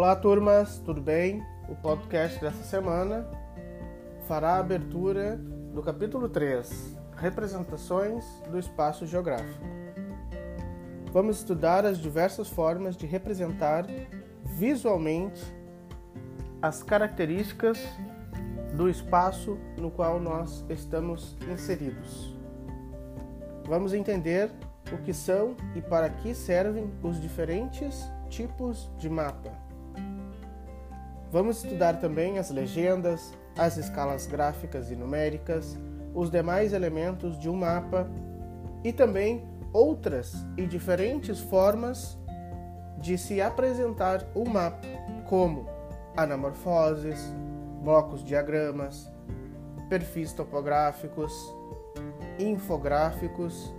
Olá, turmas, tudo bem? O podcast dessa semana fará a abertura do capítulo 3, Representações do Espaço Geográfico. Vamos estudar as diversas formas de representar visualmente as características do espaço no qual nós estamos inseridos. Vamos entender o que são e para que servem os diferentes tipos de mapa. Vamos estudar também as legendas, as escalas gráficas e numéricas, os demais elementos de um mapa e também outras e diferentes formas de se apresentar o um mapa, como anamorfoses, blocos diagramas, perfis topográficos, infográficos,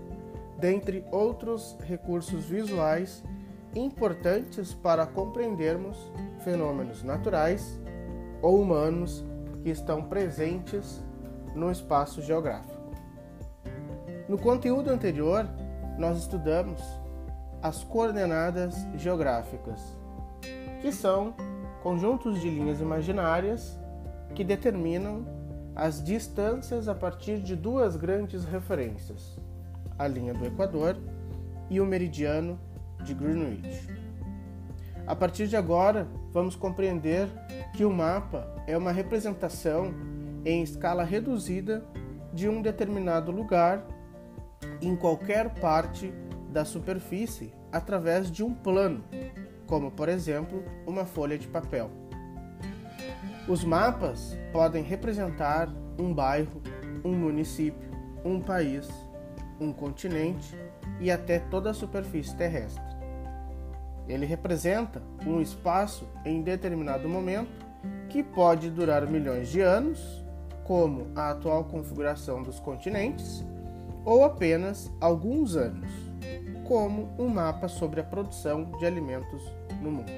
dentre outros recursos visuais importantes para compreendermos fenômenos naturais ou humanos que estão presentes no espaço geográfico. No conteúdo anterior, nós estudamos as coordenadas geográficas, que são conjuntos de linhas imaginárias que determinam as distâncias a partir de duas grandes referências, a linha do Equador e o meridiano de Greenwich. A partir de agora, vamos compreender que o mapa é uma representação em escala reduzida de um determinado lugar em qualquer parte da superfície através de um plano, como por exemplo uma folha de papel. Os mapas podem representar um bairro, um município, um país, um continente e até toda a superfície terrestre. Ele representa um espaço em determinado momento que pode durar milhões de anos, como a atual configuração dos continentes, ou apenas alguns anos, como um mapa sobre a produção de alimentos no mundo.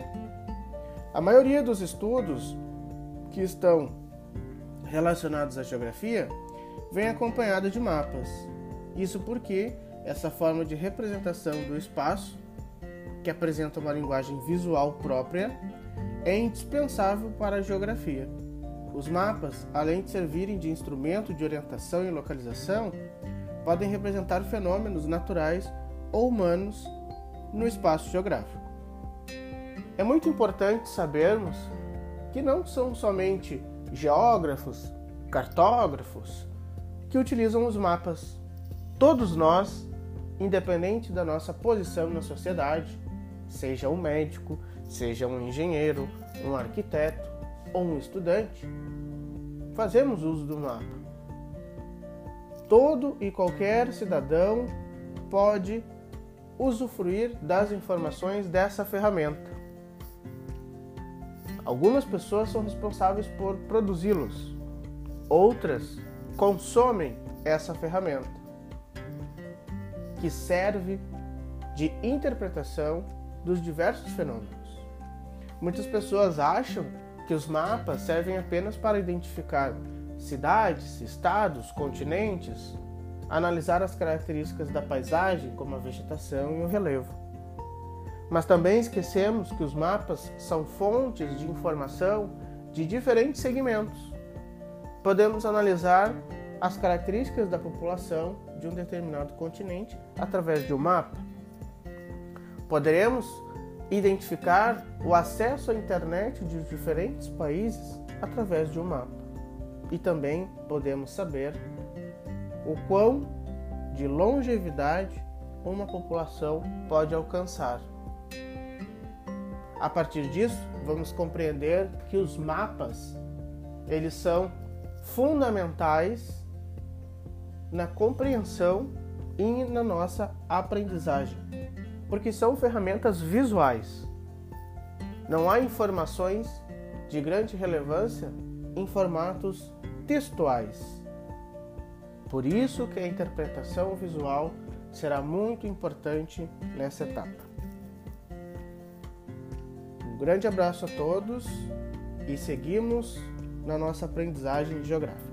A maioria dos estudos que estão relacionados à geografia vem acompanhada de mapas. Isso porque essa forma de representação do espaço, que apresenta uma linguagem visual própria, é indispensável para a geografia. Os mapas, além de servirem de instrumento de orientação e localização, podem representar fenômenos naturais ou humanos no espaço geográfico. É muito importante sabermos que não são somente geógrafos, cartógrafos que utilizam os mapas. Todos nós independente da nossa posição na sociedade, seja um médico, seja um engenheiro, um arquiteto ou um estudante, fazemos uso do mapa. Todo e qualquer cidadão pode usufruir das informações dessa ferramenta. Algumas pessoas são responsáveis por produzi-los, outras consomem essa ferramenta que serve de interpretação dos diversos fenômenos. Muitas pessoas acham que os mapas servem apenas para identificar cidades, estados, continentes, analisar as características da paisagem, como a vegetação e o relevo. Mas também esquecemos que os mapas são fontes de informação de diferentes segmentos. Podemos analisar as características da população de um determinado continente através de um mapa. Poderemos identificar o acesso à internet de diferentes países através de um mapa. E também podemos saber o quão de longevidade uma população pode alcançar. A partir disso, vamos compreender que os mapas eles são fundamentais na compreensão e na nossa aprendizagem, porque são ferramentas visuais. Não há informações de grande relevância em formatos textuais. Por isso que a interpretação visual será muito importante nessa etapa. Um grande abraço a todos e seguimos na nossa aprendizagem geográfica.